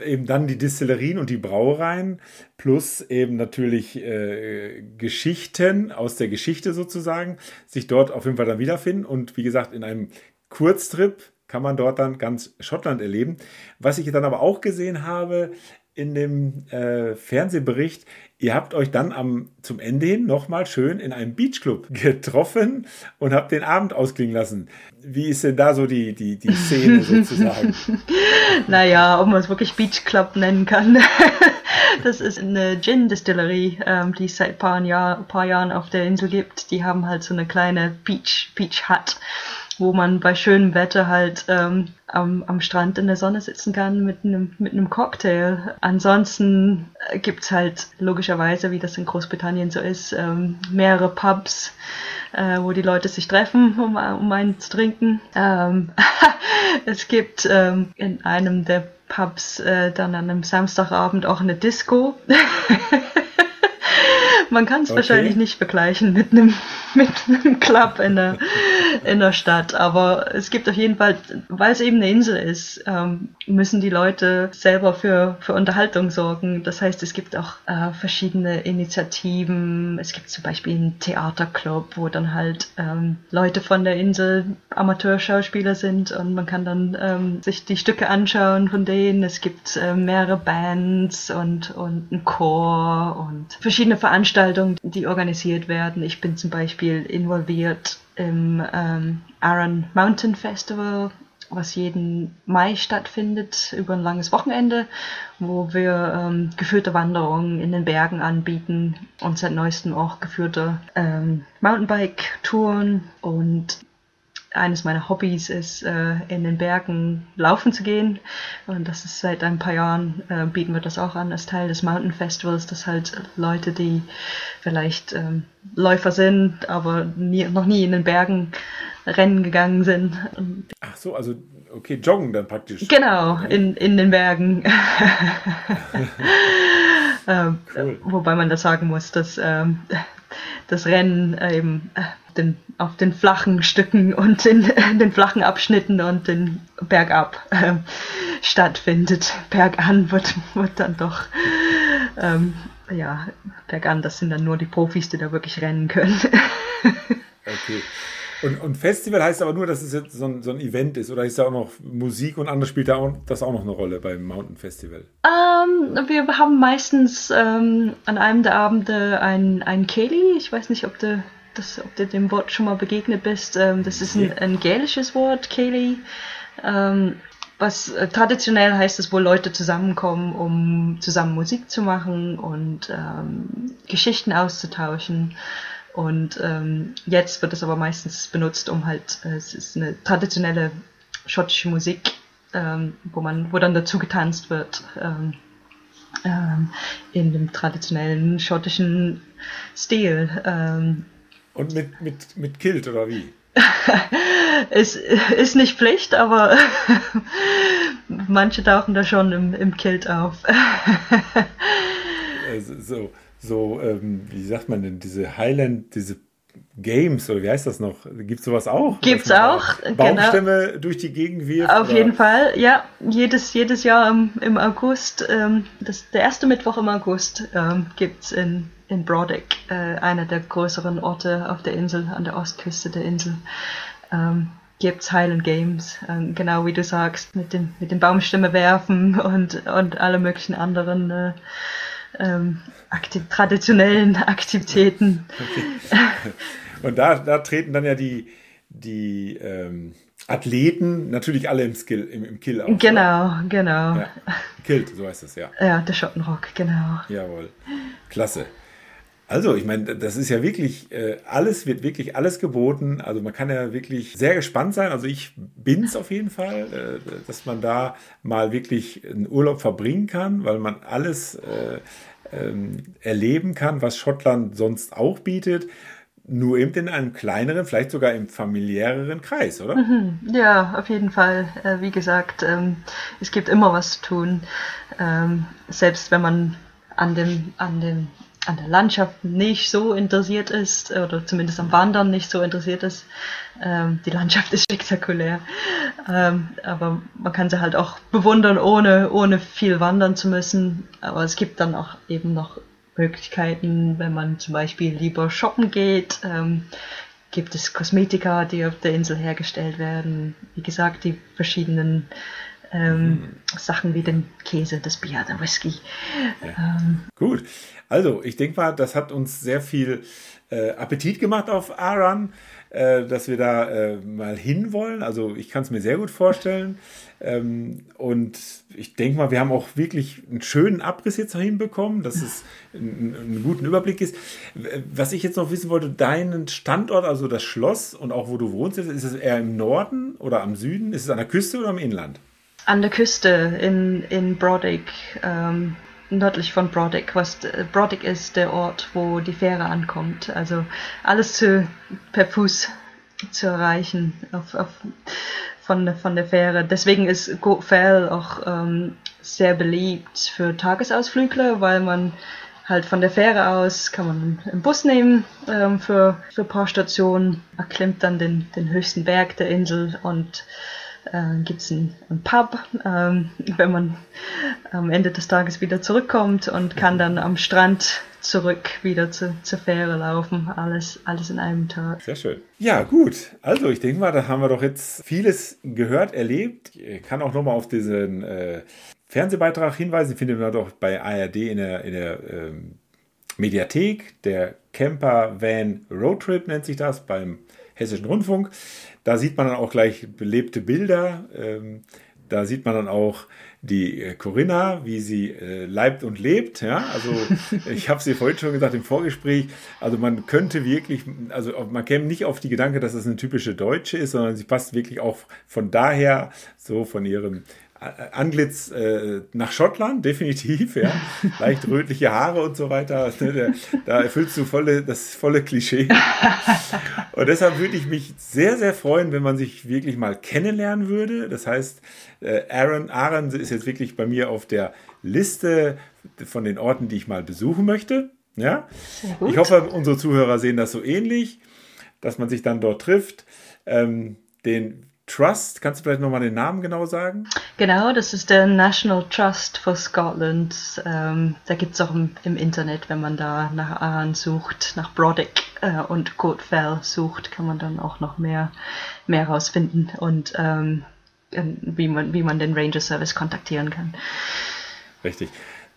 eben dann die Distillerien und die Brauereien, plus eben natürlich äh, Geschichten aus der Geschichte sozusagen, sich dort auf jeden Fall dann wiederfinden und wie gesagt in einem Kurztrip kann man dort dann ganz Schottland erleben. Was ich dann aber auch gesehen habe in dem äh, Fernsehbericht, ihr habt euch dann am, zum Ende hin nochmal schön in einem Beachclub getroffen und habt den Abend ausklingen lassen. Wie ist denn da so die, die, die Szene sozusagen? naja, ob man es wirklich Beachclub nennen kann. das ist eine Gin-Distillerie, ähm, die es seit ein paar, Jahr, paar Jahren auf der Insel gibt. Die haben halt so eine kleine Beach, Beach Hut wo man bei schönem Wetter halt ähm, am, am Strand in der Sonne sitzen kann mit einem mit einem Cocktail. Ansonsten äh, gibt's halt logischerweise, wie das in Großbritannien so ist, ähm, mehrere Pubs, äh, wo die Leute sich treffen, um, um einen zu trinken. Ähm, es gibt ähm, in einem der Pubs äh, dann an einem Samstagabend auch eine Disco. Man kann es okay. wahrscheinlich nicht vergleichen mit einem mit einem Club in der, in der Stadt, aber es gibt auf jeden Fall, weil es eben eine Insel ist, ähm, müssen die Leute selber für, für Unterhaltung sorgen. Das heißt, es gibt auch äh, verschiedene Initiativen. Es gibt zum Beispiel einen Theaterclub, wo dann halt ähm, Leute von der Insel Amateurschauspieler sind und man kann dann ähm, sich die Stücke anschauen von denen. Es gibt äh, mehrere Bands und, und einen Chor und verschiedene Veranstaltungen Veranstaltungen, die organisiert werden. Ich bin zum Beispiel involviert im ähm, Aran Mountain Festival, was jeden Mai stattfindet über ein langes Wochenende, wo wir ähm, geführte Wanderungen in den Bergen anbieten und seit neuestem auch geführte ähm, Mountainbike-Touren und eines meiner Hobbys ist, äh, in den Bergen laufen zu gehen. Und das ist seit ein paar Jahren, äh, bieten wir das auch an als Teil des Mountain Festivals, dass halt Leute, die vielleicht ähm, Läufer sind, aber nie, noch nie in den Bergen rennen gegangen sind. Ach so, also okay, joggen dann praktisch. Genau, in, in den Bergen. ähm, cool. Wobei man das sagen muss, dass ähm, das Rennen eben äh, den, auf den flachen Stücken und in, den flachen Abschnitten und den bergab äh, stattfindet. Bergan wird, wird dann doch, ähm, ja, bergan, das sind dann nur die Profis, die da wirklich rennen können. okay. Und, und, Festival heißt aber nur, dass es jetzt so ein, so ein, Event ist oder ist da auch noch Musik und andere spielt da auch, das auch noch eine Rolle beim Mountain Festival? Um, ähm, wir haben meistens ähm, an einem der Abende ein, ein Keli. Ich weiß nicht, ob du, das, ob du dem Wort schon mal begegnet bist. Ähm, das ist ein, ein gälisches Wort, Keli. Ähm, was äh, traditionell heißt es, wo Leute zusammenkommen, um zusammen Musik zu machen und ähm, Geschichten auszutauschen. Und ähm, jetzt wird es aber meistens benutzt, um halt, äh, es ist eine traditionelle schottische Musik, ähm, wo man, wo dann dazu getanzt wird, ähm, ähm, in dem traditionellen schottischen Stil. Ähm. Und mit, mit, mit Kilt oder wie? es ist nicht Pflicht, aber manche tauchen da schon im, im Kilt auf. also, so, so ähm, wie sagt man denn, diese Highland, diese Games oder wie heißt das noch? Gibt es sowas auch? Gibt's auch. Baumstämme genau. durch die Gegend wirft? Auf oder? jeden Fall, ja. Jedes, jedes Jahr im, im August, ähm, das, der erste Mittwoch im August ähm, gibt es in, in Brodick, äh, einer der größeren Orte auf der Insel, an der Ostküste der Insel, ähm, gibt es Highland Games, ähm, genau wie du sagst, mit den, mit den Baumstämme werfen und, und alle möglichen anderen äh, ähm, aktiv traditionellen Aktivitäten. Okay. Und da, da treten dann ja die, die ähm, Athleten natürlich alle im Skill, im, im Kill auf. Genau, oder? genau. Ja. Kilt, so heißt es, ja. Ja, der Schottenrock, genau. Jawohl. Klasse. Also, ich meine, das ist ja wirklich, äh, alles wird wirklich alles geboten. Also man kann ja wirklich sehr gespannt sein. Also ich bin es auf jeden Fall, äh, dass man da mal wirklich einen Urlaub verbringen kann, weil man alles äh, ähm, erleben kann, was Schottland sonst auch bietet. Nur eben in einem kleineren, vielleicht sogar im familiäreren Kreis, oder? Mhm. Ja, auf jeden Fall. Wie gesagt, ähm, es gibt immer was zu tun. Ähm, selbst wenn man an dem, an dem an der Landschaft nicht so interessiert ist oder zumindest am Wandern nicht so interessiert ist. Ähm, die Landschaft ist spektakulär, ähm, aber man kann sie halt auch bewundern, ohne, ohne viel wandern zu müssen. Aber es gibt dann auch eben noch Möglichkeiten, wenn man zum Beispiel lieber shoppen geht. Ähm, gibt es Kosmetika, die auf der Insel hergestellt werden. Wie gesagt, die verschiedenen ähm, mhm. Sachen wie den Käse, das Bier, der Whisky. Ja. Ähm, Gut, also ich denke mal, das hat uns sehr viel äh, Appetit gemacht auf Aran, äh, dass wir da äh, mal hinwollen. Also ich kann es mir sehr gut vorstellen. Ähm, und ich denke mal, wir haben auch wirklich einen schönen Abriss jetzt noch hinbekommen, dass es einen, einen guten Überblick ist. Was ich jetzt noch wissen wollte, deinen Standort, also das Schloss und auch wo du wohnst, ist es eher im Norden oder am Süden? Ist es an der Küste oder am Inland? An der Küste in, in Brodick, ähm, nördlich von Brodick. Was Brodick ist der Ort, wo die Fähre ankommt. Also alles zu, per Fuß zu erreichen auf, auf, von, von der Fähre. Deswegen ist Fell auch ähm, sehr beliebt für Tagesausflügler, weil man halt von der Fähre aus kann man einen Bus nehmen ähm, für, für ein paar Stationen, erklimmt dann den, den höchsten Berg der Insel und äh, gibt es einen, einen, Pub, ähm, wenn man am Ende des Tages wieder zurückkommt und kann dann am Strand zurück wieder zu, zur Fähre laufen. Alles, alles in einem Tag. Sehr schön. Ja, gut. Also ich denke mal, da haben wir doch jetzt vieles gehört, erlebt. Ich kann auch nochmal auf diesen äh, Fernsehbeitrag hinweisen. Ich finde man doch bei ARD in der, in der ähm, Mediathek. Der Camper Van Roadtrip nennt sich das beim Hessischen Rundfunk. Da sieht man dann auch gleich belebte Bilder. Ähm, da sieht man dann auch die äh, Corinna, wie sie äh, leibt und lebt. Ja, also ich habe sie vorhin schon gesagt im Vorgespräch. Also man könnte wirklich, also man käme nicht auf die Gedanke, dass es das eine typische Deutsche ist, sondern sie passt wirklich auch von daher so von ihrem Anglitz äh, nach Schottland, definitiv, ja. Leicht rötliche Haare und so weiter. Ne, da erfüllst du volle, das volle Klischee. Und deshalb würde ich mich sehr, sehr freuen, wenn man sich wirklich mal kennenlernen würde. Das heißt, äh, Aaron, Aaron ist jetzt wirklich bei mir auf der Liste von den Orten, die ich mal besuchen möchte. Ja. Ich hoffe, unsere Zuhörer sehen das so ähnlich, dass man sich dann dort trifft. Ähm, den Trust. Kannst du vielleicht nochmal den Namen genau sagen? Genau, das ist der National Trust for Scotland. Ähm, da gibt es auch im, im, Internet, wenn man da nach Aran sucht, nach Brodick, äh, und Code Fell sucht, kann man dann auch noch mehr, mehr rausfinden und ähm, wie, man, wie man den Ranger Service kontaktieren kann. Richtig.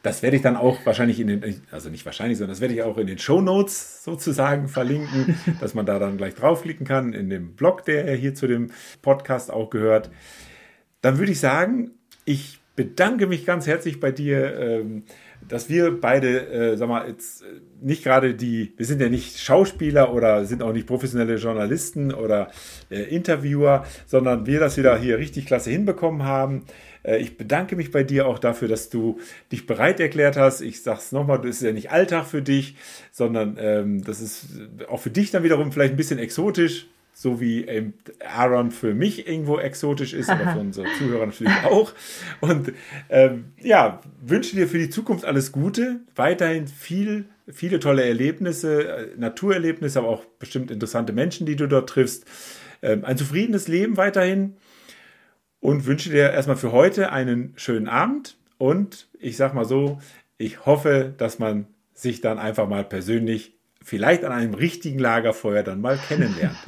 Das werde ich dann auch wahrscheinlich in den, also nicht wahrscheinlich, sondern das werde ich auch in den Show Notes sozusagen verlinken, dass man da dann gleich draufklicken kann, in dem Blog, der hier zu dem Podcast auch gehört. Dann würde ich sagen, ich bedanke mich ganz herzlich bei dir, ähm, dass wir beide, äh, sag mal, jetzt äh, nicht gerade die, wir sind ja nicht Schauspieler oder sind auch nicht professionelle Journalisten oder äh, Interviewer, sondern wir das wieder hier richtig klasse hinbekommen haben. Äh, ich bedanke mich bei dir auch dafür, dass du dich bereit erklärt hast. Ich sag's nochmal, das ist ja nicht Alltag für dich, sondern ähm, das ist auch für dich dann wiederum vielleicht ein bisschen exotisch, so wie Aaron für mich irgendwo exotisch ist, aber für unsere Zuhörer natürlich auch. Und ähm, ja, wünsche dir für die Zukunft alles Gute, weiterhin viel, viele tolle Erlebnisse, äh, Naturerlebnisse, aber auch bestimmt interessante Menschen, die du dort triffst. Ähm, ein zufriedenes Leben weiterhin und wünsche dir erstmal für heute einen schönen Abend und ich sag mal so, ich hoffe, dass man sich dann einfach mal persönlich vielleicht an einem richtigen Lagerfeuer dann mal kennenlernt.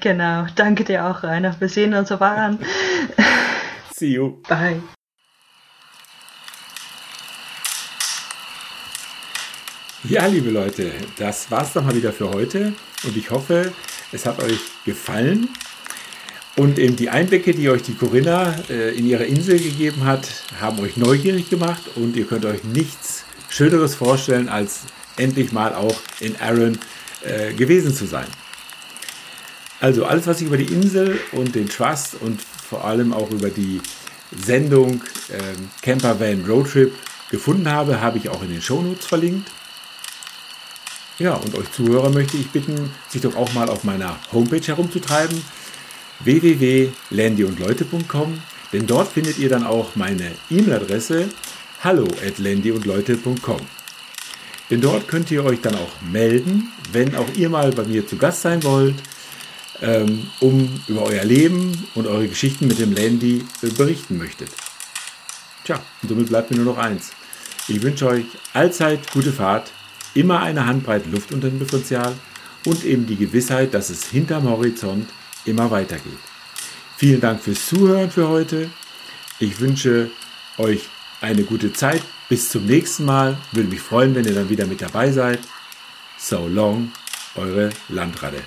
Genau, danke dir auch, Rainer. Wir sehen uns auf Aran. See you. Bye. Ja, liebe Leute, das war's dann mal wieder für heute und ich hoffe, es hat euch gefallen. Und eben die Einblicke, die euch die Corinna äh, in ihrer Insel gegeben hat, haben euch neugierig gemacht und ihr könnt euch nichts Schöneres vorstellen, als endlich mal auch in Arran äh, gewesen zu sein. Also alles, was ich über die Insel und den Trust und vor allem auch über die Sendung äh, Camper Van Road Trip gefunden habe, habe ich auch in den Shownotes verlinkt. Ja, und euch Zuhörer möchte ich bitten, sich doch auch mal auf meiner Homepage herumzutreiben, www.landyundleute.com, denn dort findet ihr dann auch meine E-Mail-Adresse hallo at landyundleute.com. Denn dort könnt ihr euch dann auch melden, wenn auch ihr mal bei mir zu Gast sein wollt, ähm, um über euer Leben und eure Geschichten mit dem Landy äh, berichten möchtet. Tja, und somit bleibt mir nur noch eins. Ich wünsche euch allzeit gute Fahrt, immer eine Handbreite Luft unter dem Differential und eben die Gewissheit, dass es hinterm Horizont immer weitergeht. Vielen Dank fürs Zuhören für heute. Ich wünsche euch eine gute Zeit. Bis zum nächsten Mal. Würde mich freuen, wenn ihr dann wieder mit dabei seid. So long, eure Landratte.